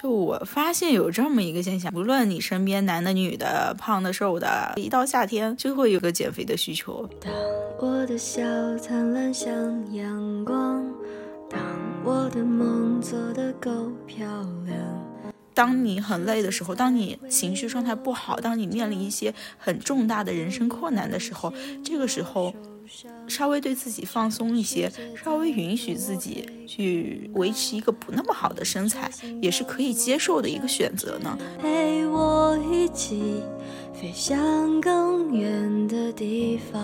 就我发现有这么一个现象，无论你身边男的、女的、胖的、瘦的，一到夏天就会有个减肥的需求。当我的笑灿烂像阳光，当我的梦做得够漂亮。当你很累的时候，当你情绪状态不好，当你面临一些很重大的人生困难的时候，这个时候。稍微对自己放松一些，稍微允许自己去维持一个不那么好的身材，也是可以接受的一个选择呢。陪我一起飞向更远的地方。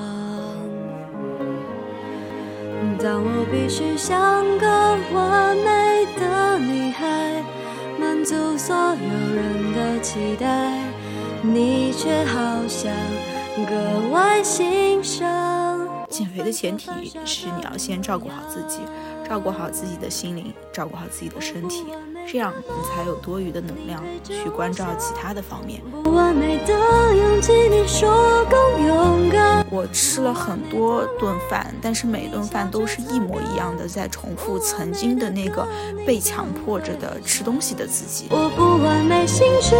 当我必须像个完美的女孩，满足所有人的期待，你却好像格外欣赏。减肥的前提是你要先照顾好自己，照顾好自己的心灵，照顾好自己的身体，这样你才有多余的能量去关照其他的方面。我吃了很多顿饭，但是每顿饭都是一模一样的，在重复曾经的那个被强迫着的吃东西的自己。我不完美心事，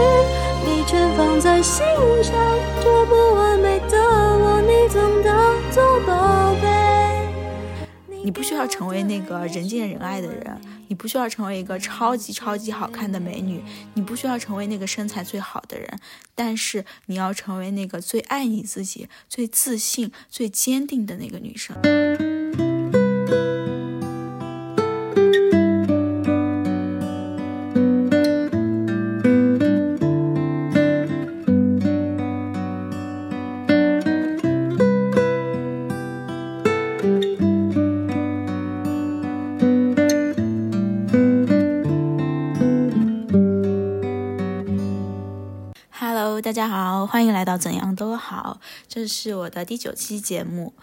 你全放在心上，不完美的我，你总当做宝贝。你不需要成为那个人见人爱的人，你不需要成为一个超级超级好看的美女，你不需要成为那个身材最好的人，但是你要成为那个最爱你自己、最自信、最坚定的那个女生。好，这是我的第九期节目。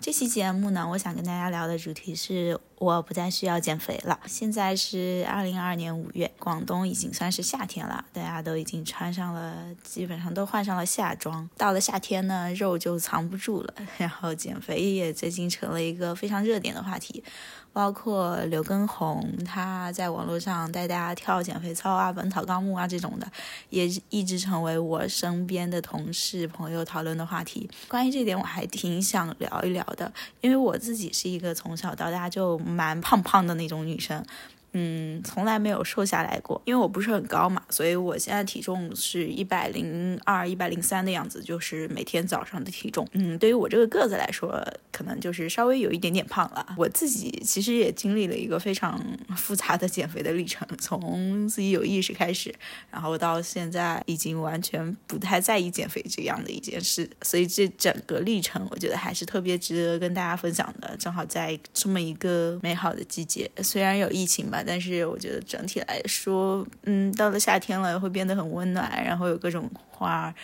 这期节目呢，我想跟大家聊的主题是。我不再需要减肥了。现在是二零二二年五月，广东已经算是夏天了，大家都已经穿上了，基本上都换上了夏装。到了夏天呢，肉就藏不住了，然后减肥也最近成了一个非常热点的话题。包括刘畊宏，他在网络上带大家跳减肥操啊、本草纲目啊这种的，也一直成为我身边的同事朋友讨论的话题。关于这点，我还挺想聊一聊的，因为我自己是一个从小到大就。蛮胖胖的那种女生。嗯，从来没有瘦下来过，因为我不是很高嘛，所以我现在体重是一百零二、一百零三的样子，就是每天早上的体重。嗯，对于我这个个子来说，可能就是稍微有一点点胖了。我自己其实也经历了一个非常复杂的减肥的历程，从自己有意识开始，然后到现在已经完全不太在意减肥这样的一件事。所以这整个历程，我觉得还是特别值得跟大家分享的。正好在这么一个美好的季节，虽然有疫情吧。但是我觉得整体来说，嗯，到了夏天了会变得很温暖，然后有各种花。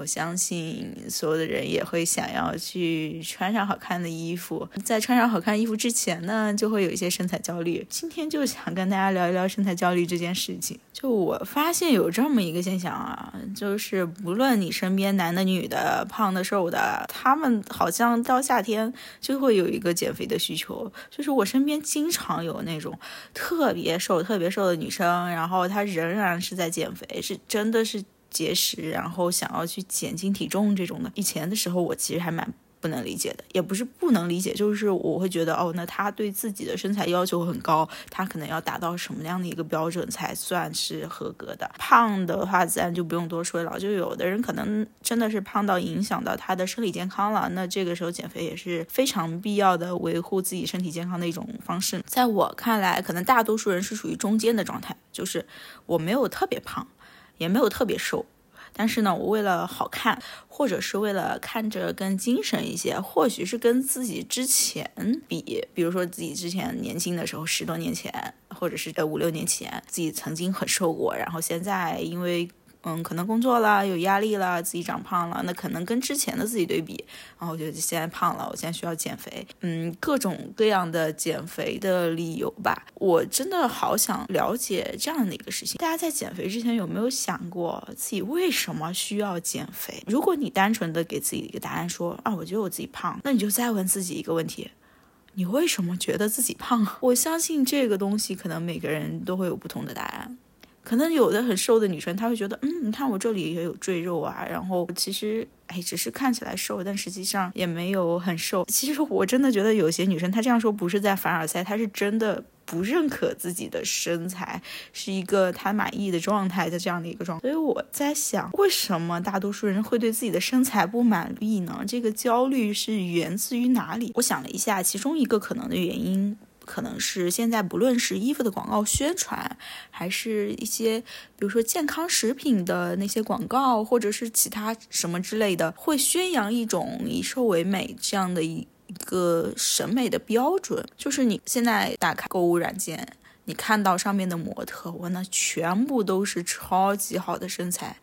我相信所有的人也会想要去穿上好看的衣服，在穿上好看衣服之前呢，就会有一些身材焦虑。今天就想跟大家聊一聊身材焦虑这件事情。就我发现有这么一个现象啊，就是不论你身边男的、女的、胖的、瘦的，他们好像到夏天就会有一个减肥的需求。就是我身边经常有那种特别瘦、特别瘦的女生，然后她仍然是在减肥，是真的是。节食，然后想要去减轻体重这种的，以前的时候我其实还蛮不能理解的，也不是不能理解，就是我会觉得哦，那他对自己的身材要求很高，他可能要达到什么样的一个标准才算是合格的？胖的话自然就不用多说了，就有的人可能真的是胖到影响到他的生理健康了，那这个时候减肥也是非常必要的，维护自己身体健康的一种方式。在我看来，可能大多数人是属于中间的状态，就是我没有特别胖。也没有特别瘦，但是呢，我为了好看，或者是为了看着更精神一些，或许是跟自己之前比，比如说自己之前年轻的时候，十多年前，或者是呃五六年前，自己曾经很瘦过，然后现在因为。嗯，可能工作了，有压力了，自己长胖了，那可能跟之前的自己对比，然后我觉得现在胖了，我现在需要减肥。嗯，各种各样的减肥的理由吧，我真的好想了解这样的一个事情。大家在减肥之前有没有想过自己为什么需要减肥？如果你单纯的给自己一个答案说啊，我觉得我自己胖，那你就再问自己一个问题：你为什么觉得自己胖？我相信这个东西可能每个人都会有不同的答案。可能有的很瘦的女生，她会觉得，嗯，你看我这里也有赘肉啊，然后其实，哎，只是看起来瘦，但实际上也没有很瘦。其实我真的觉得有些女生她这样说不是在凡尔赛，她是真的。不认可自己的身材是一个她满意的状态的这样的一个状态，所以我在想，为什么大多数人会对自己的身材不满意呢？这个焦虑是源自于哪里？我想了一下，其中一个可能的原因，可能是现在不论是衣服的广告宣传，还是一些比如说健康食品的那些广告，或者是其他什么之类的，会宣扬一种以瘦为美这样的一。一个审美的标准，就是你现在打开购物软件，你看到上面的模特，哇，那全部都是超级好的身材。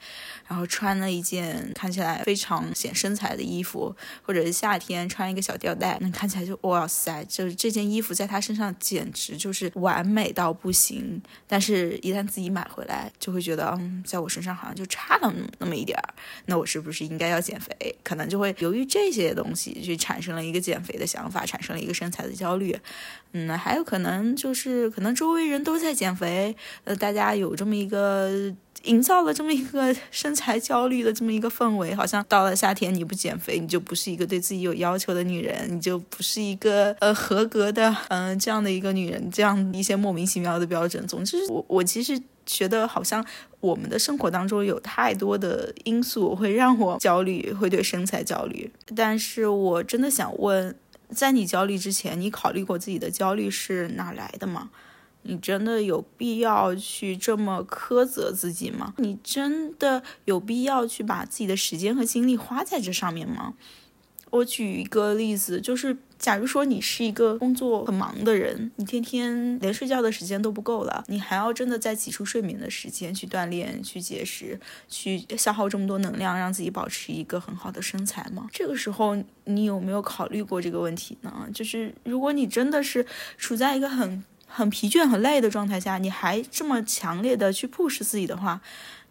然后穿了一件看起来非常显身材的衣服，或者是夏天穿一个小吊带，那看起来就哇塞，就是这件衣服在他身上简直就是完美到不行。但是，一旦自己买回来，就会觉得，嗯，在我身上好像就差了那么一点儿。那我是不是应该要减肥？可能就会由于这些东西，就产生了一个减肥的想法，产生了一个身材的焦虑。嗯，还有可能就是可能周围人都在减肥，呃，大家有这么一个。营造了这么一个 身材焦虑的这么一个氛围，好像到了夏天你不减肥，你就不是一个对自己有要求的女人，你就不是一个呃合格的嗯这样的一个女人，这样一些莫名其妙的标准。总之，我我其实觉得好像我们的生活当中有太多的因素会让我焦虑，会对身材焦虑。但是我真的想问，在你焦虑之前，你考虑过自己的焦虑是哪来的吗？你真的有必要去这么苛责自己吗？你真的有必要去把自己的时间和精力花在这上面吗？我举一个例子，就是假如说你是一个工作很忙的人，你天天连睡觉的时间都不够了，你还要真的在挤出睡眠的时间去锻炼、去节食、去消耗这么多能量，让自己保持一个很好的身材吗？这个时候，你有没有考虑过这个问题呢？就是如果你真的是处在一个很很疲倦、很累的状态下，你还这么强烈的去 push 自己的话，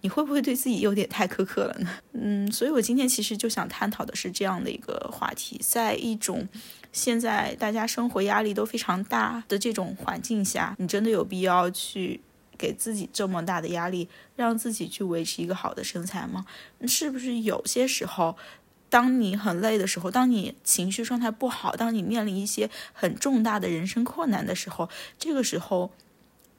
你会不会对自己有点太苛刻了呢？嗯，所以我今天其实就想探讨的是这样的一个话题，在一种现在大家生活压力都非常大的这种环境下，你真的有必要去给自己这么大的压力，让自己去维持一个好的身材吗？是不是有些时候？当你很累的时候，当你情绪状态不好，当你面临一些很重大的人生困难的时候，这个时候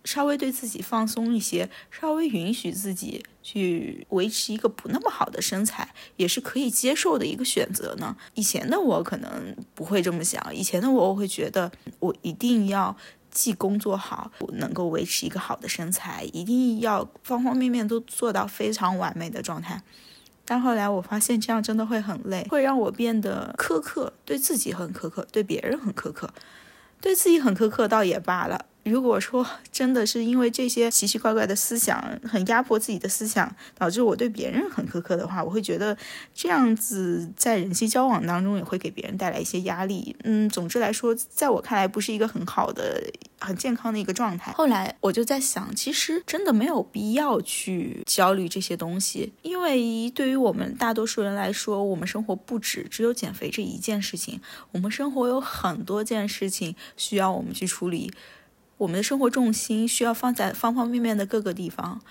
稍微对自己放松一些，稍微允许自己去维持一个不那么好的身材，也是可以接受的一个选择呢。以前的我可能不会这么想，以前的我我会觉得我一定要既工作好，能够维持一个好的身材，一定要方方面面都做到非常完美的状态。但后来我发现这样真的会很累，会让我变得苛刻，对自己很苛刻，对别人很苛刻，对自己很苛刻倒也罢了。如果说真的是因为这些奇奇怪怪的思想，很压迫自己的思想，导致我对别人很苛刻的话，我会觉得这样子在人际交往当中也会给别人带来一些压力。嗯，总之来说，在我看来不是一个很好的、很健康的一个状态。后来我就在想，其实真的没有必要去焦虑这些东西，因为对于我们大多数人来说，我们生活不止只有减肥这一件事情，我们生活有很多件事情需要我们去处理。我们的生活重心需要放在方方面面的各个地方。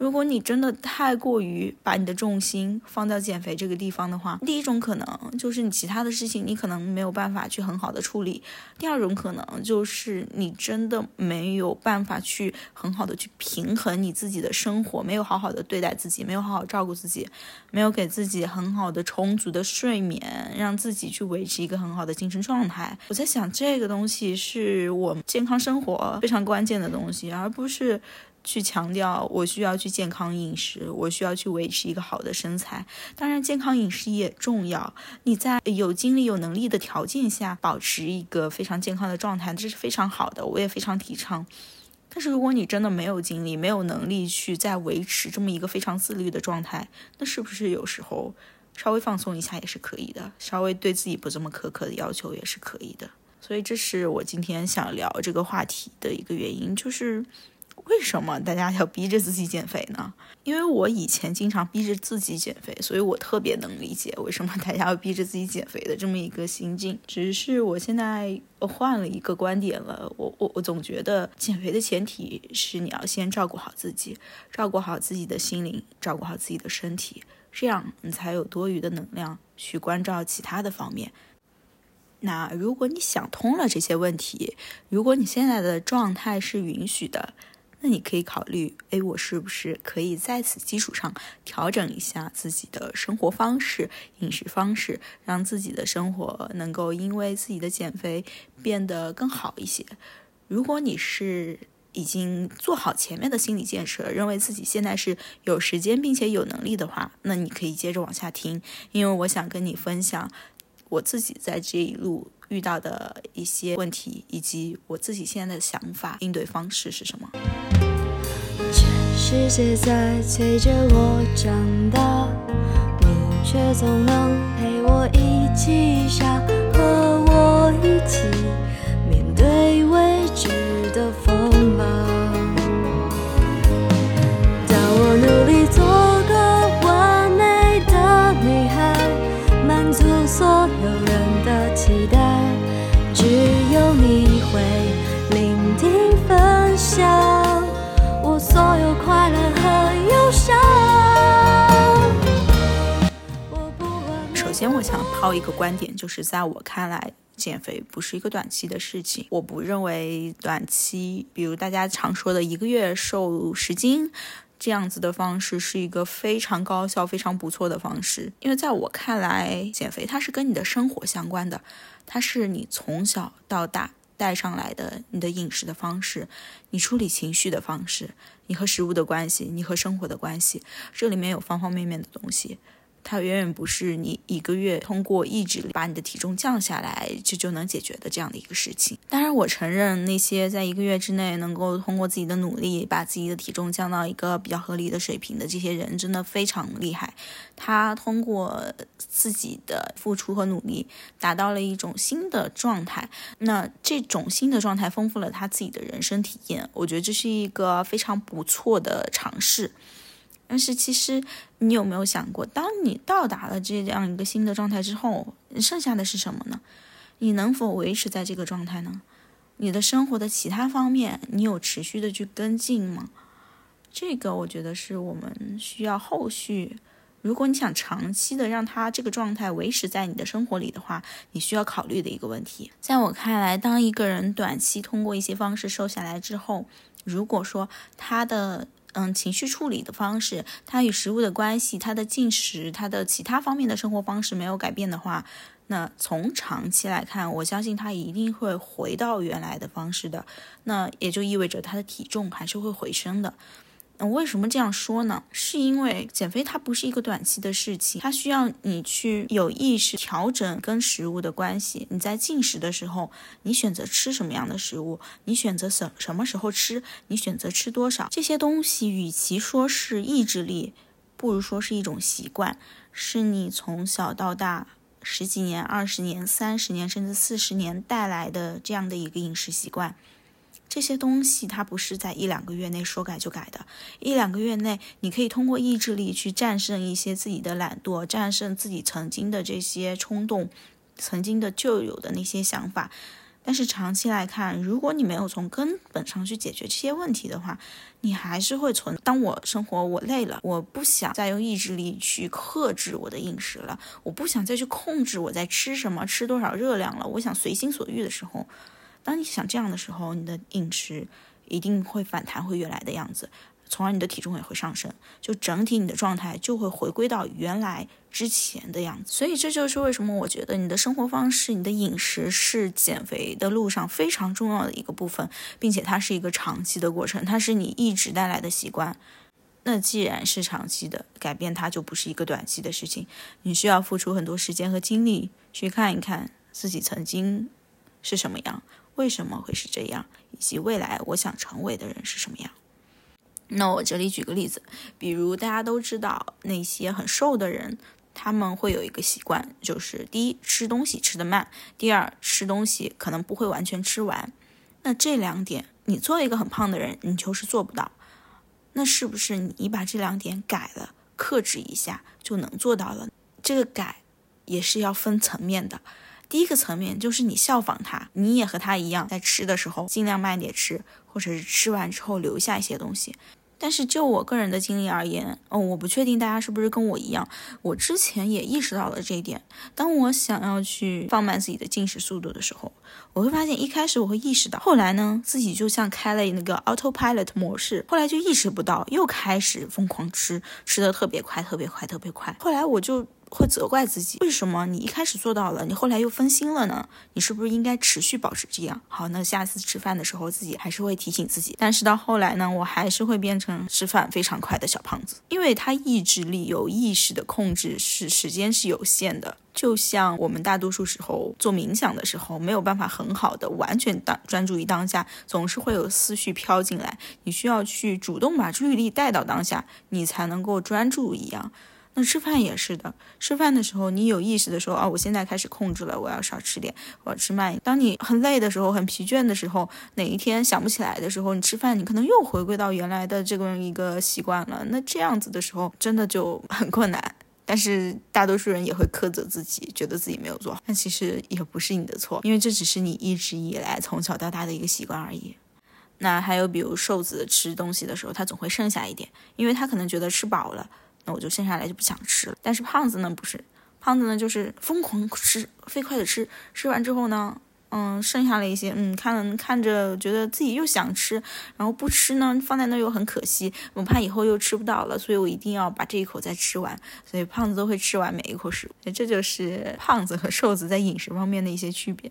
如果你真的太过于把你的重心放到减肥这个地方的话，第一种可能就是你其他的事情你可能没有办法去很好的处理；第二种可能就是你真的没有办法去很好的去平衡你自己的生活，没有好好的对待自己，没有好好照顾自己，没有给自己很好的充足的睡眠，让自己去维持一个很好的精神状态。我在想，这个东西是我们健康生活非常关键的东西，而不是。去强调我需要去健康饮食，我需要去维持一个好的身材。当然，健康饮食也重要。你在有精力、有能力的条件下，保持一个非常健康的状态，这是非常好的，我也非常提倡。但是，如果你真的没有精力、没有能力去再维持这么一个非常自律的状态，那是不是有时候稍微放松一下也是可以的？稍微对自己不这么苛刻的要求也是可以的。所以，这是我今天想聊这个话题的一个原因，就是。为什么大家要逼着自己减肥呢？因为我以前经常逼着自己减肥，所以我特别能理解为什么大家要逼着自己减肥的这么一个心境。只是我现在换了一个观点了，我我我总觉得减肥的前提是你要先照顾好自己，照顾好自己的心灵，照顾好自己的身体，这样你才有多余的能量去关照其他的方面。那如果你想通了这些问题，如果你现在的状态是允许的。那你可以考虑，哎，我是不是可以在此基础上调整一下自己的生活方式、饮食方式，让自己的生活能够因为自己的减肥变得更好一些？如果你是已经做好前面的心理建设，认为自己现在是有时间并且有能力的话，那你可以接着往下听，因为我想跟你分享我自己在这一路遇到的一些问题，以及我自己现在的想法、应对方式是什么。全世界在催着我长大，你却总能陪我一起傻，和我一起先，我想抛一个观点，就是在我看来，减肥不是一个短期的事情。我不认为短期，比如大家常说的一个月瘦十斤这样子的方式是一个非常高效、非常不错的方式。因为在我看来，减肥它是跟你的生活相关的，它是你从小到大带上来的你的饮食的方式，你处理情绪的方式，你和食物的关系，你和生活的关系，这里面有方方面面的东西。它远远不是你一个月通过意志力把你的体重降下来就就能解决的这样的一个事情。当然，我承认那些在一个月之内能够通过自己的努力把自己的体重降到一个比较合理的水平的这些人，真的非常厉害。他通过自己的付出和努力，达到了一种新的状态。那这种新的状态丰富了他自己的人生体验，我觉得这是一个非常不错的尝试。但是其实你有没有想过，当你到达了这样一个新的状态之后，剩下的是什么呢？你能否维持在这个状态呢？你的生活的其他方面，你有持续的去跟进吗？这个我觉得是我们需要后续，如果你想长期的让他这个状态维持在你的生活里的话，你需要考虑的一个问题。在我看来，当一个人短期通过一些方式瘦下来之后，如果说他的嗯，情绪处理的方式，它与食物的关系，它的进食，它的其他方面的生活方式没有改变的话，那从长期来看，我相信它一定会回到原来的方式的。那也就意味着它的体重还是会回升的。那为什么这样说呢？是因为减肥它不是一个短期的事情，它需要你去有意识调整跟食物的关系。你在进食的时候，你选择吃什么样的食物，你选择什什么时候吃，你选择吃多少，这些东西与其说是意志力，不如说是一种习惯，是你从小到大十几年、二十年、三十年甚至四十年带来的这样的一个饮食习惯。这些东西它不是在一两个月内说改就改的，一两个月内你可以通过意志力去战胜一些自己的懒惰，战胜自己曾经的这些冲动，曾经的旧有的那些想法。但是长期来看，如果你没有从根本上去解决这些问题的话，你还是会存。当我生活我累了，我不想再用意志力去克制我的饮食了，我不想再去控制我在吃什么、吃多少热量了，我想随心所欲的时候。当你想这样的时候，你的饮食一定会反弹回原来的样子，从而你的体重也会上升，就整体你的状态就会回归到原来之前的样子。所以这就是为什么我觉得你的生活方式、你的饮食是减肥的路上非常重要的一个部分，并且它是一个长期的过程，它是你一直带来的习惯。那既然是长期的改变，它就不是一个短期的事情，你需要付出很多时间和精力去看一看自己曾经是什么样。为什么会是这样？以及未来我想成为的人是什么样？那我这里举个例子，比如大家都知道那些很瘦的人，他们会有一个习惯，就是第一吃东西吃得慢，第二吃东西可能不会完全吃完。那这两点，你作为一个很胖的人，你就是做不到。那是不是你把这两点改了，克制一下就能做到了？这个改也是要分层面的。第一个层面就是你效仿他，你也和他一样，在吃的时候尽量慢点吃，或者是吃完之后留下一些东西。但是就我个人的经历而言，哦，我不确定大家是不是跟我一样，我之前也意识到了这一点。当我想要去放慢自己的进食速度的时候，我会发现一开始我会意识到，后来呢，自己就像开了那个 autopilot 模式，后来就意识不到，又开始疯狂吃，吃的特别快，特别快，特别快。后来我就。会责怪自己，为什么你一开始做到了，你后来又分心了呢？你是不是应该持续保持这样？好，那下次吃饭的时候，自己还是会提醒自己。但是到后来呢，我还是会变成吃饭非常快的小胖子，因为他意志力有意识的控制是时间是有限的，就像我们大多数时候做冥想的时候，没有办法很好的完全当专注于当下，总是会有思绪飘进来，你需要去主动把注意力带到当下，你才能够专注一样。那吃饭也是的，吃饭的时候你有意识的说，哦，我现在开始控制了，我要少吃点，我要吃慢。当你很累的时候，很疲倦的时候，哪一天想不起来的时候，你吃饭，你可能又回归到原来的这个一个习惯了。那这样子的时候，真的就很困难。但是大多数人也会苛责自己，觉得自己没有做好。但其实也不是你的错，因为这只是你一直以来从小到大的一个习惯而已。那还有比如瘦子吃东西的时候，他总会剩下一点，因为他可能觉得吃饱了。那我就剩下来就不想吃了。但是胖子呢不是，胖子呢就是疯狂吃，飞快的吃，吃完之后呢，嗯，剩下了一些，嗯，看了看着觉得自己又想吃，然后不吃呢，放在那又很可惜，我怕以后又吃不到了，所以我一定要把这一口再吃完。所以胖子都会吃完每一口食物，这就是胖子和瘦子在饮食方面的一些区别。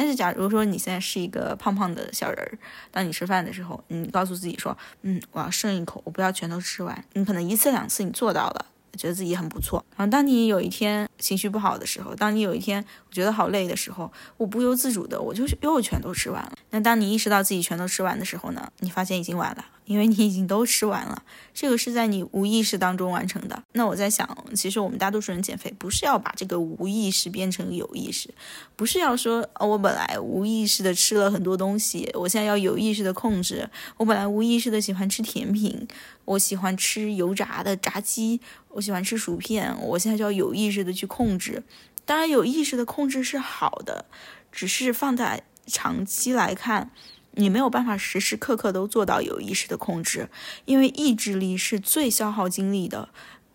但是，假如说你现在是一个胖胖的小人儿，当你吃饭的时候，你告诉自己说：“嗯，我要剩一口，我不要全都吃完。”你可能一次两次你做到了。觉得自己很不错，然后当你有一天情绪不好的时候，当你有一天我觉得好累的时候，我不由自主的我就又全都吃完了。那当你意识到自己全都吃完的时候呢？你发现已经晚了，因为你已经都吃完了。这个是在你无意识当中完成的。那我在想，其实我们大多数人减肥不是要把这个无意识变成有意识，不是要说哦，我本来无意识的吃了很多东西，我现在要有意识的控制。我本来无意识的喜欢吃甜品。我喜欢吃油炸的炸鸡，我喜欢吃薯片，我现在就要有意识的去控制。当然，有意识的控制是好的，只是放在长期来看，你没有办法时时刻刻都做到有意识的控制，因为意志力是最消耗精力的，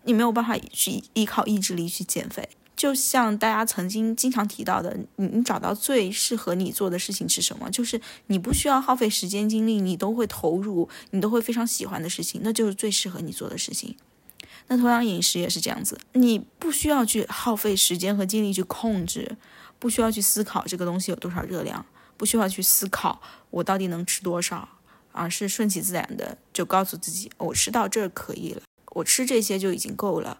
你没有办法去依靠意志力去减肥。就像大家曾经经常提到的，你你找到最适合你做的事情是什么？就是你不需要耗费时间精力，你都会投入，你都会非常喜欢的事情，那就是最适合你做的事情。那同样饮食也是这样子，你不需要去耗费时间和精力去控制，不需要去思考这个东西有多少热量，不需要去思考我到底能吃多少，而是顺其自然的就告诉自己，我吃到这儿可以了，我吃这些就已经够了。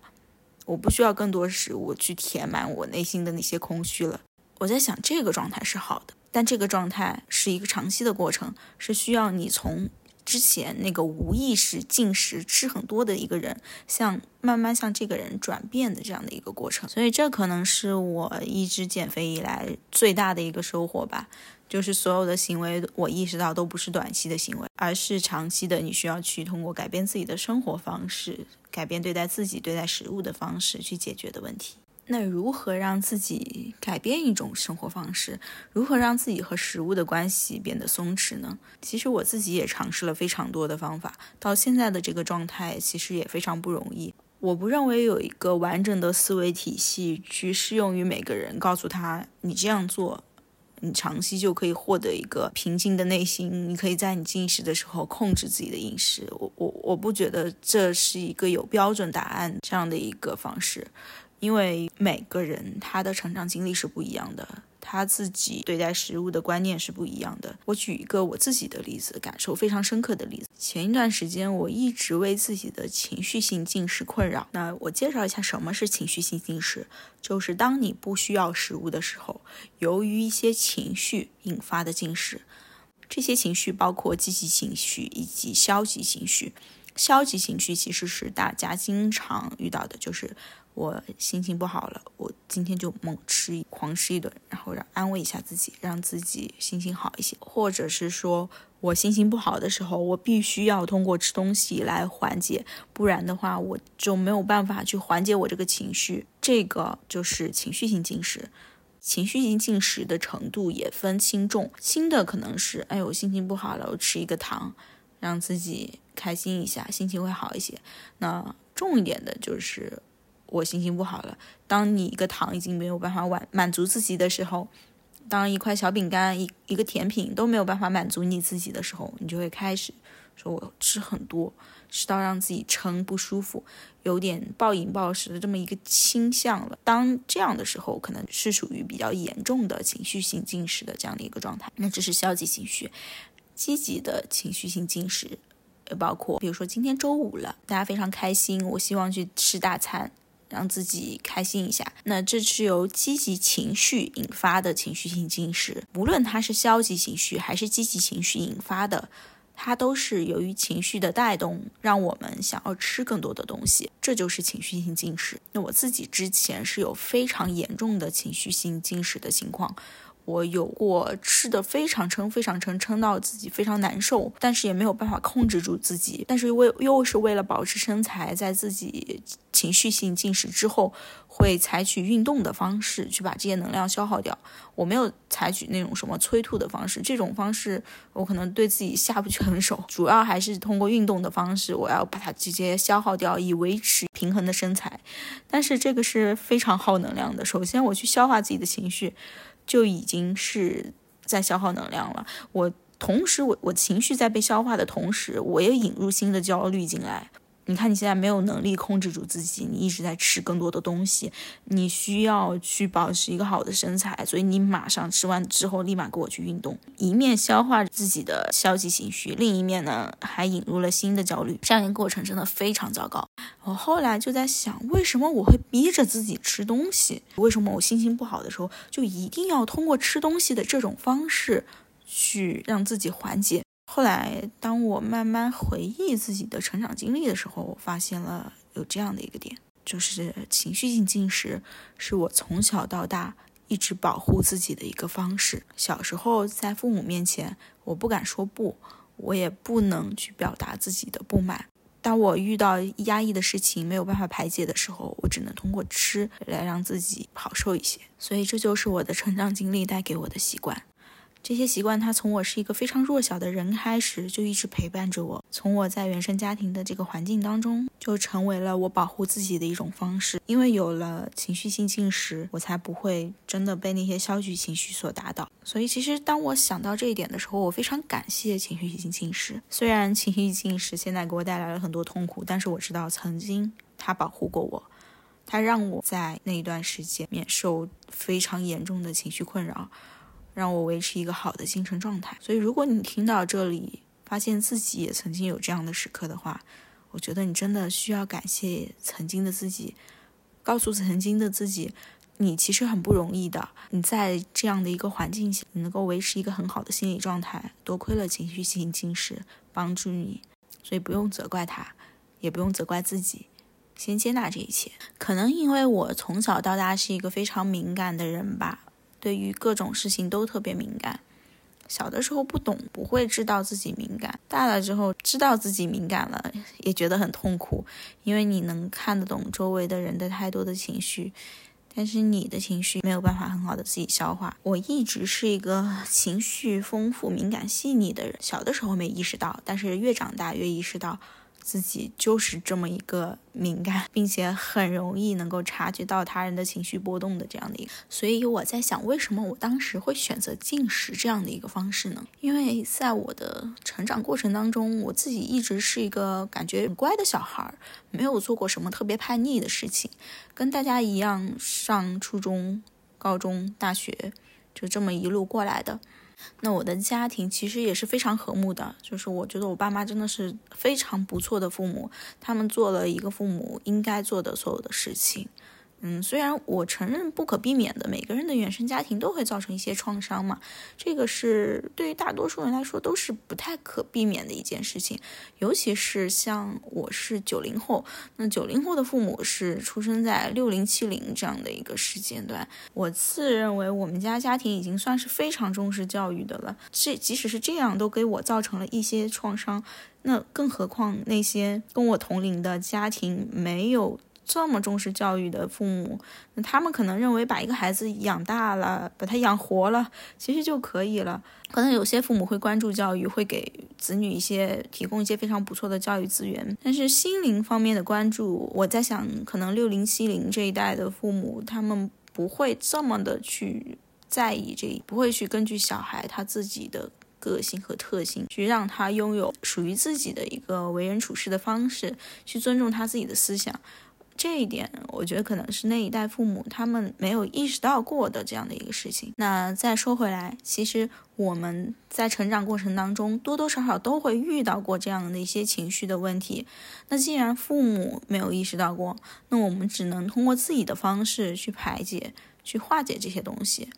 我不需要更多食物去填满我内心的那些空虚了。我在想，这个状态是好的，但这个状态是一个长期的过程，是需要你从之前那个无意识进食吃很多的一个人，向慢慢向这个人转变的这样的一个过程。所以，这可能是我一直减肥以来最大的一个收获吧。就是所有的行为，我意识到都不是短期的行为，而是长期的。你需要去通过改变自己的生活方式，改变对待自己、对待食物的方式去解决的问题。那如何让自己改变一种生活方式？如何让自己和食物的关系变得松弛呢？其实我自己也尝试了非常多的方法，到现在的这个状态，其实也非常不容易。我不认为有一个完整的思维体系去适用于每个人，告诉他你这样做。你长期就可以获得一个平静的内心，你可以在你进食的时候控制自己的饮食。我我我不觉得这是一个有标准答案这样的一个方式，因为每个人他的成长经历是不一样的。他自己对待食物的观念是不一样的。我举一个我自己的例子，感受非常深刻的例子。前一段时间，我一直为自己的情绪性进食困扰。那我介绍一下什么是情绪性进食，就是当你不需要食物的时候，由于一些情绪引发的进食。这些情绪包括积极情绪以及消极情绪。消极情绪其实是大家经常遇到的，就是我心情不好了，我今天就猛吃狂吃一顿，然后让安慰一下自己，让自己心情好一些。或者是说我心情不好的时候，我必须要通过吃东西来缓解，不然的话我就没有办法去缓解我这个情绪。这个就是情绪性进食。情绪性进食的程度也分轻重，轻的可能是，哎，我心情不好了，我吃一个糖，让自己开心一下，心情会好一些。那重一点的就是。我心情不好了。当你一个糖已经没有办法满满足自己的时候，当一块小饼干、一一个甜品都没有办法满足你自己的时候，你就会开始说：“我吃很多，吃到让自己撑不舒服，有点暴饮暴食的这么一个倾向了。”当这样的时候，可能是属于比较严重的情绪性进食的这样的一个状态。那这是消极情绪，积极的情绪性进食也包括，比如说今天周五了，大家非常开心，我希望去吃大餐。让自己开心一下，那这是由积极情绪引发的情绪性进食。无论它是消极情绪还是积极情绪引发的，它都是由于情绪的带动，让我们想要吃更多的东西，这就是情绪性进食。那我自己之前是有非常严重的情绪性进食的情况。我有过吃的非常撑，非常撑，撑到自己非常难受，但是也没有办法控制住自己。但是为又是为了保持身材，在自己情绪性进食之后，会采取运动的方式去把这些能量消耗掉。我没有采取那种什么催吐的方式，这种方式我可能对自己下不去狠手。主要还是通过运动的方式，我要把它直接消耗掉，以维持平衡的身材。但是这个是非常耗能量的。首先，我去消化自己的情绪。就已经是在消耗能量了。我同时，我我情绪在被消化的同时，我也引入新的焦虑进来。你看，你现在没有能力控制住自己，你一直在吃更多的东西，你需要去保持一个好的身材，所以你马上吃完之后立马给我去运动，一面消化自己的消极情绪，另一面呢还引入了新的焦虑，这样一个过程真的非常糟糕。我后来就在想，为什么我会逼着自己吃东西？为什么我心情不好的时候就一定要通过吃东西的这种方式去让自己缓解？后来，当我慢慢回忆自己的成长经历的时候，我发现了有这样的一个点，就是情绪性进食是我从小到大一直保护自己的一个方式。小时候在父母面前，我不敢说不，我也不能去表达自己的不满。当我遇到压抑的事情没有办法排解的时候，我只能通过吃来让自己好受一些。所以，这就是我的成长经历带给我的习惯。这些习惯，它从我是一个非常弱小的人开始，就一直陪伴着我。从我在原生家庭的这个环境当中，就成为了我保护自己的一种方式。因为有了情绪性进食，我才不会真的被那些消极情绪所打倒。所以，其实当我想到这一点的时候，我非常感谢情绪性进食。虽然情绪进食现在给我带来了很多痛苦，但是我知道曾经它保护过我，它让我在那一段时间免受非常严重的情绪困扰。让我维持一个好的精神状态。所以，如果你听到这里，发现自己也曾经有这样的时刻的话，我觉得你真的需要感谢曾经的自己，告诉曾经的自己，你其实很不容易的。你在这样的一个环境下，你能够维持一个很好的心理状态，多亏了情绪性进食帮助你。所以不用责怪他，也不用责怪自己，先接纳这一切。可能因为我从小到大是一个非常敏感的人吧。对于各种事情都特别敏感，小的时候不懂，不会知道自己敏感；大了之后知道自己敏感了，也觉得很痛苦，因为你能看得懂周围的人的太多的情绪，但是你的情绪没有办法很好的自己消化。我一直是一个情绪丰富、敏感细腻的人，小的时候没意识到，但是越长大越意识到。自己就是这么一个敏感，并且很容易能够察觉到他人的情绪波动的这样的一个，所以我在想，为什么我当时会选择进食这样的一个方式呢？因为在我的成长过程当中，我自己一直是一个感觉很乖的小孩，没有做过什么特别叛逆的事情，跟大家一样上初中、高中、大学，就这么一路过来的。那我的家庭其实也是非常和睦的，就是我觉得我爸妈真的是非常不错的父母，他们做了一个父母应该做的所有的事情，嗯，虽然我承认不可避免的，每个人的原生家庭都会造成一些创伤嘛，这个是对于大多数人来说都是不太可避免的一件事情。尤其是像我是九零后，那九零后的父母是出生在六零七零这样的一个时间段，我自认为我们家家庭已经算是非常重视教育的了。这即使是这样，都给我造成了一些创伤，那更何况那些跟我同龄的家庭没有。这么重视教育的父母，那他们可能认为把一个孩子养大了，把他养活了，其实就可以了。可能有些父母会关注教育，会给子女一些提供一些非常不错的教育资源。但是心灵方面的关注，我在想，可能六零七零这一代的父母，他们不会这么的去在意这，不会去根据小孩他自己的个性和特性，去让他拥有属于自己的一个为人处事的方式，去尊重他自己的思想。这一点，我觉得可能是那一代父母他们没有意识到过的这样的一个事情。那再说回来，其实我们在成长过程当中，多多少少都会遇到过这样的一些情绪的问题。那既然父母没有意识到过，那我们只能通过自己的方式去排解、去化解这些东西。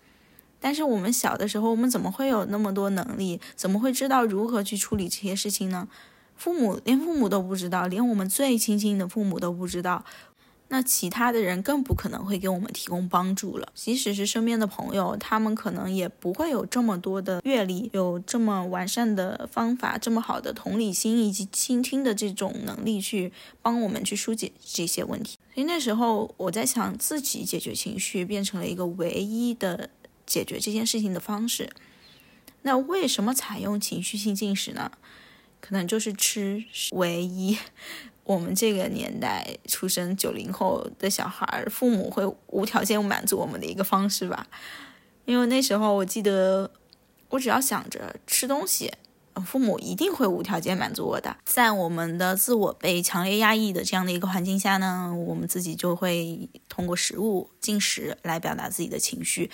但是我们小的时候，我们怎么会有那么多能力？怎么会知道如何去处理这些事情呢？父母连父母都不知道，连我们最亲近的父母都不知道，那其他的人更不可能会给我们提供帮助了。即使是身边的朋友，他们可能也不会有这么多的阅历，有这么完善的方法，这么好的同理心以及倾听的这种能力去帮我们去疏解这些问题。所以那时候我在想，自己解决情绪变成了一个唯一的解决这件事情的方式。那为什么采用情绪性进食呢？可能就是吃唯一我们这个年代出生九零后的小孩，父母会无条件满足我们的一个方式吧。因为那时候我记得，我只要想着吃东西，父母一定会无条件满足我的。在我们的自我被强烈压抑的这样的一个环境下呢，我们自己就会通过食物进食来表达自己的情绪。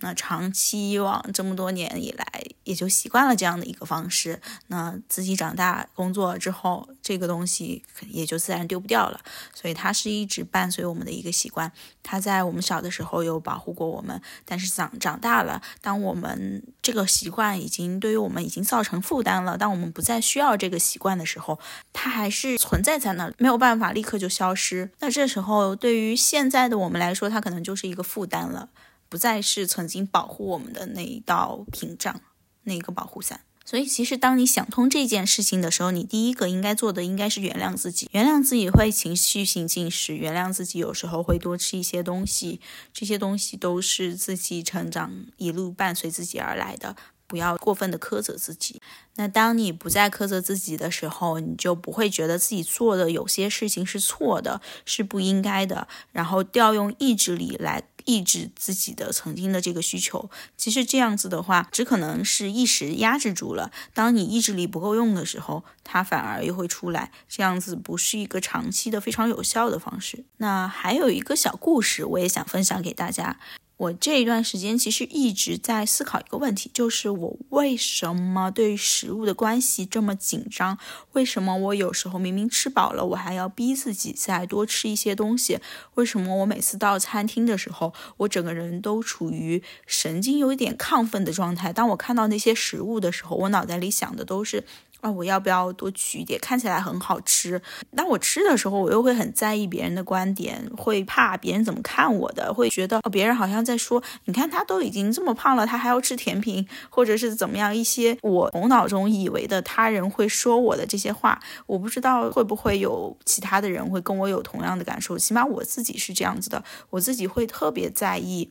那长期以往这么多年以来，也就习惯了这样的一个方式。那自己长大工作之后，这个东西也就自然丢不掉了。所以它是一直伴随我们的一个习惯。它在我们小的时候有保护过我们，但是长长大了，当我们这个习惯已经对于我们已经造成负担了，当我们不再需要这个习惯的时候，它还是存在在那，没有办法立刻就消失。那这时候对于现在的我们来说，它可能就是一个负担了。不再是曾经保护我们的那一道屏障，那一个保护伞。所以，其实当你想通这件事情的时候，你第一个应该做的应该是原谅自己，原谅自己会情绪性进食，原谅自己有时候会多吃一些东西。这些东西都是自己成长一路伴随自己而来的，不要过分的苛责自己。那当你不再苛责自己的时候，你就不会觉得自己做的有些事情是错的，是不应该的，然后调用意志力来。抑制自己的曾经的这个需求，其实这样子的话，只可能是一时压制住了。当你意志力不够用的时候，它反而又会出来。这样子不是一个长期的非常有效的方式。那还有一个小故事，我也想分享给大家。我这一段时间其实一直在思考一个问题，就是我为什么对食物的关系这么紧张？为什么我有时候明明吃饱了，我还要逼自己再多吃一些东西？为什么我每次到餐厅的时候，我整个人都处于神经有一点亢奋的状态？当我看到那些食物的时候，我脑袋里想的都是。啊，我要不要多取一点？看起来很好吃。当我吃的时候，我又会很在意别人的观点，会怕别人怎么看我的，会觉得别人好像在说，你看他都已经这么胖了，他还要吃甜品，或者是怎么样一些我头脑中以为的他人会说我的这些话，我不知道会不会有其他的人会跟我有同样的感受。起码我自己是这样子的，我自己会特别在意。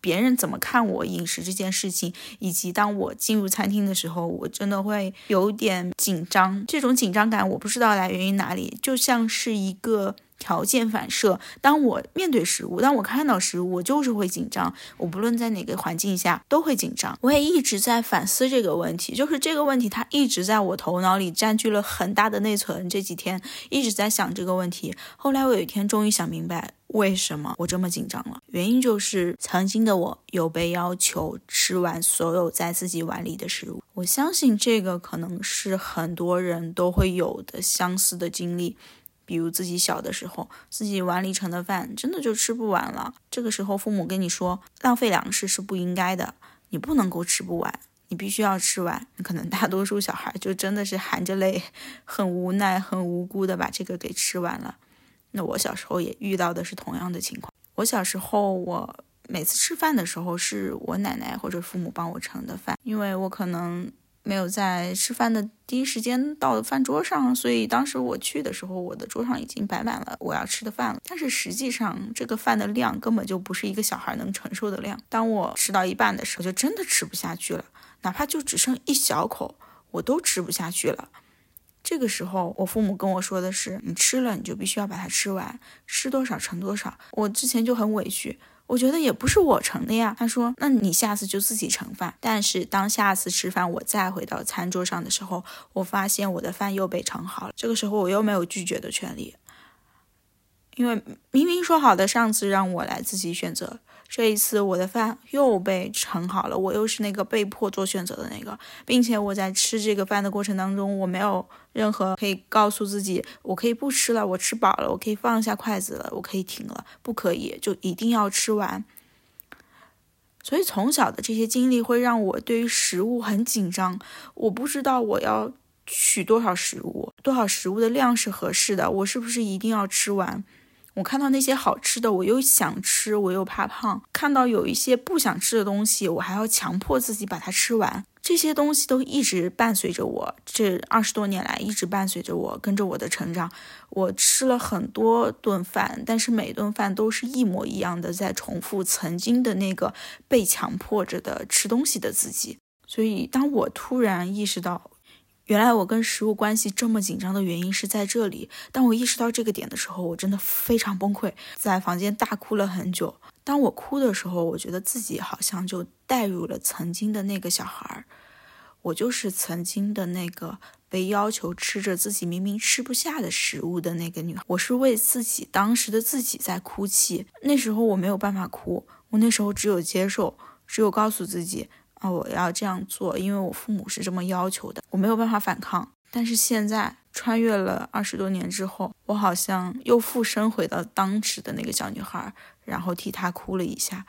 别人怎么看我饮食这件事情，以及当我进入餐厅的时候，我真的会有点紧张。这种紧张感我不知道来源于哪里，就像是一个条件反射。当我面对食物，当我看到食物，我就是会紧张。我不论在哪个环境下都会紧张。我也一直在反思这个问题，就是这个问题它一直在我头脑里占据了很大的内存。这几天一直在想这个问题，后来我有一天终于想明白。为什么我这么紧张了？原因就是曾经的我有被要求吃完所有在自己碗里的食物。我相信这个可能是很多人都会有的相似的经历。比如自己小的时候，自己碗里盛的饭真的就吃不完了。这个时候，父母跟你说浪费粮食是不应该的，你不能够吃不完，你必须要吃完。可能大多数小孩就真的是含着泪，很无奈、很无辜的把这个给吃完了。那我小时候也遇到的是同样的情况。我小时候，我每次吃饭的时候是我奶奶或者父母帮我盛的饭，因为我可能。没有在吃饭的第一时间到饭桌上，所以当时我去的时候，我的桌上已经摆满了我要吃的饭了。但是实际上，这个饭的量根本就不是一个小孩能承受的量。当我吃到一半的时候，就真的吃不下去了，哪怕就只剩一小口，我都吃不下去了。这个时候，我父母跟我说的是：“你吃了，你就必须要把它吃完，吃多少盛多少。”我之前就很委屈。我觉得也不是我盛的呀。他说：“那你下次就自己盛饭。”但是当下次吃饭我再回到餐桌上的时候，我发现我的饭又被盛好了。这个时候我又没有拒绝的权利，因为明明说好的上次让我来自己选择。这一次我的饭又被盛好了，我又是那个被迫做选择的那个，并且我在吃这个饭的过程当中，我没有任何可以告诉自己我可以不吃了，我吃饱了，我可以放下筷子了，我可以停了，不可以，就一定要吃完。所以从小的这些经历会让我对于食物很紧张，我不知道我要取多少食物，多少食物的量是合适的，我是不是一定要吃完？我看到那些好吃的，我又想吃，我又怕胖；看到有一些不想吃的东西，我还要强迫自己把它吃完。这些东西都一直伴随着我，这二十多年来一直伴随着我，跟着我的成长。我吃了很多顿饭，但是每顿饭都是一模一样的，在重复曾经的那个被强迫着的吃东西的自己。所以，当我突然意识到，原来我跟食物关系这么紧张的原因是在这里。当我意识到这个点的时候，我真的非常崩溃，在房间大哭了很久。当我哭的时候，我觉得自己好像就带入了曾经的那个小孩儿，我就是曾经的那个被要求吃着自己明明吃不下的食物的那个女孩。我是为自己当时的自己在哭泣。那时候我没有办法哭，我那时候只有接受，只有告诉自己。啊，我要这样做，因为我父母是这么要求的，我没有办法反抗。但是现在穿越了二十多年之后，我好像又附身回到当时的那个小女孩，然后替她哭了一下。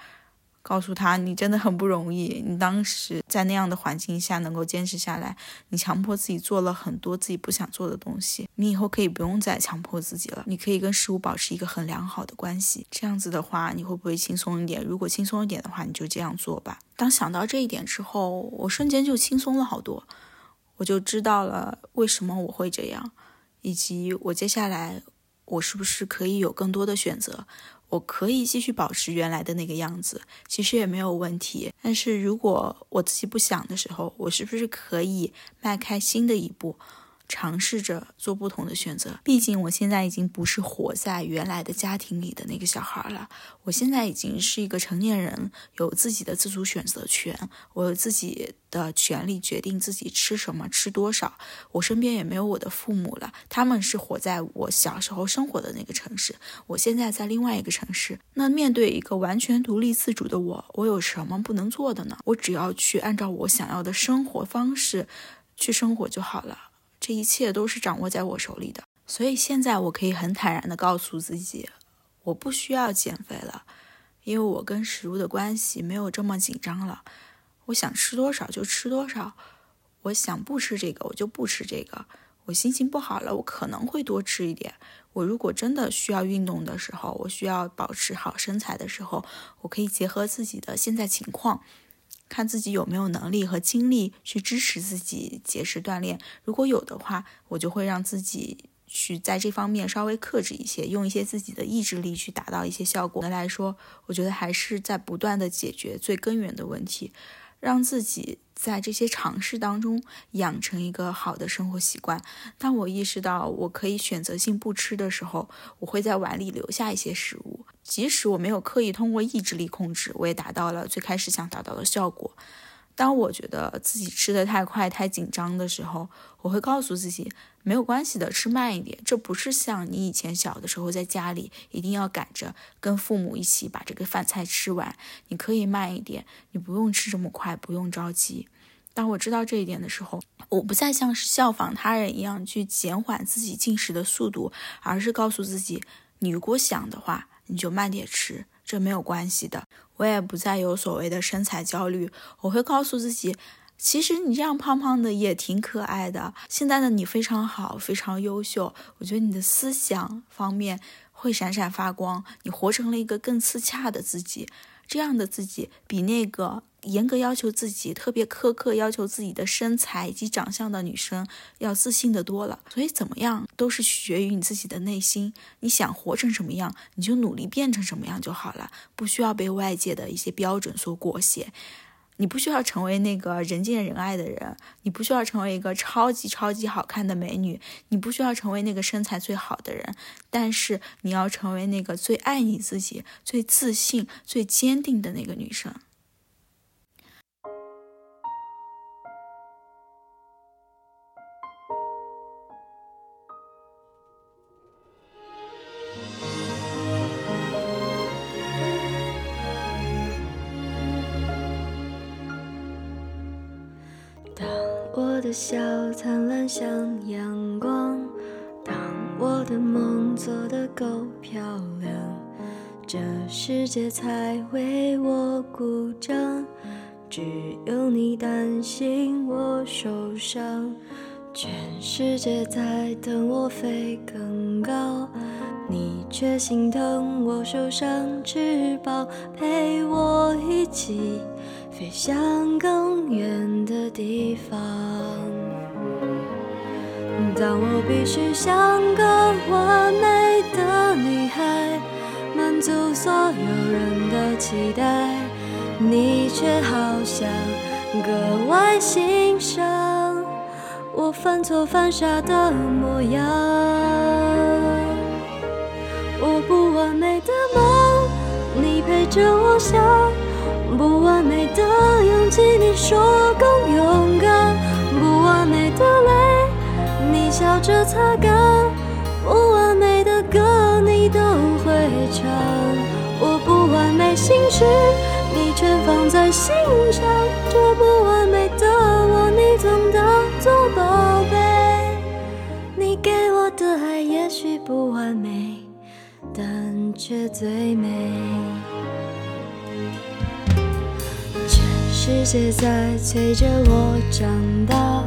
告诉他，你真的很不容易。你当时在那样的环境下能够坚持下来，你强迫自己做了很多自己不想做的东西。你以后可以不用再强迫自己了，你可以跟食物保持一个很良好的关系。这样子的话，你会不会轻松一点？如果轻松一点的话，你就这样做吧。当想到这一点之后，我瞬间就轻松了好多。我就知道了为什么我会这样，以及我接下来我是不是可以有更多的选择。我可以继续保持原来的那个样子，其实也没有问题。但是如果我自己不想的时候，我是不是可以迈开新的一步？尝试着做不同的选择，毕竟我现在已经不是活在原来的家庭里的那个小孩了。我现在已经是一个成年人，有自己的自主选择权，我有自己的权利决定自己吃什么、吃多少。我身边也没有我的父母了，他们是活在我小时候生活的那个城市，我现在在另外一个城市。那面对一个完全独立自主的我，我有什么不能做的呢？我只要去按照我想要的生活方式去生活就好了。这一切都是掌握在我手里的，所以现在我可以很坦然地告诉自己，我不需要减肥了，因为我跟食物的关系没有这么紧张了。我想吃多少就吃多少，我想不吃这个我就不吃这个。我心情不好了，我可能会多吃一点。我如果真的需要运动的时候，我需要保持好身材的时候，我可以结合自己的现在情况。看自己有没有能力和精力去支持自己节食锻炼，如果有的话，我就会让自己去在这方面稍微克制一些，用一些自己的意志力去达到一些效果。总的来说，我觉得还是在不断的解决最根源的问题，让自己。在这些尝试当中，养成一个好的生活习惯。当我意识到我可以选择性不吃的时候，我会在碗里留下一些食物，即使我没有刻意通过意志力控制，我也达到了最开始想达到的效果。当我觉得自己吃的太快、太紧张的时候，我会告诉自己没有关系的，吃慢一点。这不是像你以前小的时候在家里一定要赶着跟父母一起把这个饭菜吃完，你可以慢一点，你不用吃这么快，不用着急。当我知道这一点的时候，我不再像是效仿他人一样去减缓自己进食的速度，而是告诉自己：你如果想的话，你就慢点吃，这没有关系的。我也不再有所谓的身材焦虑，我会告诉自己。其实你这样胖胖的也挺可爱的。现在的你非常好，非常优秀。我觉得你的思想方面会闪闪发光，你活成了一个更自洽的自己。这样的自己比那个严格要求自己、特别苛刻要求自己的身材以及长相的女生要自信的多了。所以怎么样都是取决于你自己的内心。你想活成什么样，你就努力变成什么样就好了，不需要被外界的一些标准所裹挟。你不需要成为那个人见人爱的人，你不需要成为一个超级超级好看的美女，你不需要成为那个身材最好的人，但是你要成为那个最爱你自己、最自信、最坚定的那个女生。笑灿烂像阳光，当我的梦做得够漂亮，这世界才为我鼓掌。只有你担心我受伤，全世界在等我飞更高，你却心疼我受伤翅膀，陪我一起。飞向更远的地方。当我必须像个完美的女孩，满足所有人的期待，你却好像格外欣赏我犯错犯傻的模样。我不完美的梦，你陪着我想。不完美的勇气，你说更勇敢；不完美的泪，你笑着擦干；不完美的歌，你都会唱。我不完美心事，你全放在心上。这不完美的，总当作宝贝。你给我的爱也许不完美，但却最美。世界在催着我长大，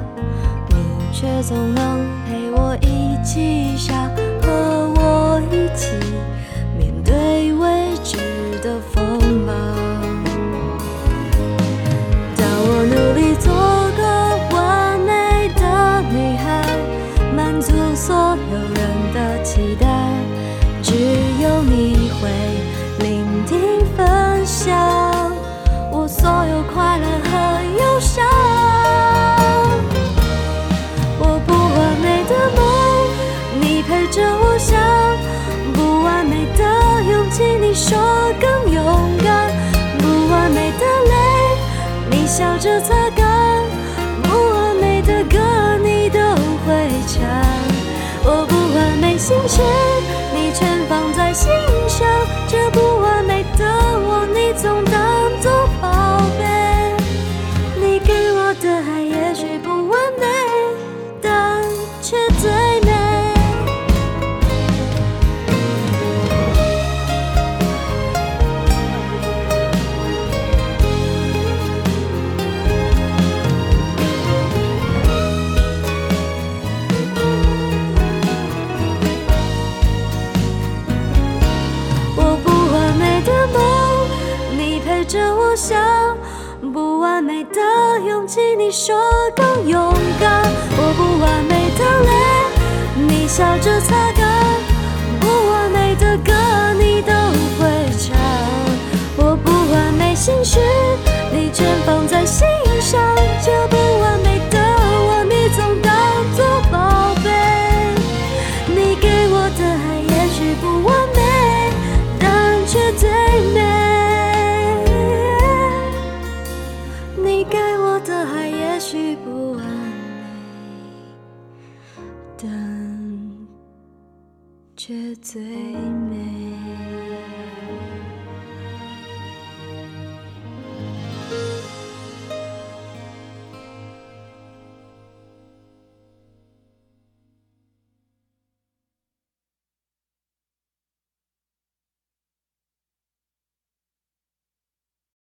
你却总能陪我一起傻，和我一起着擦干；不完美的歌，你都会唱。我不完美心事，你全放在心上。这不说更勇敢，我不完美的泪，你笑着擦干；不完美的歌，你都会唱。我不完美心事，你全放在心上。这不完美但却最美。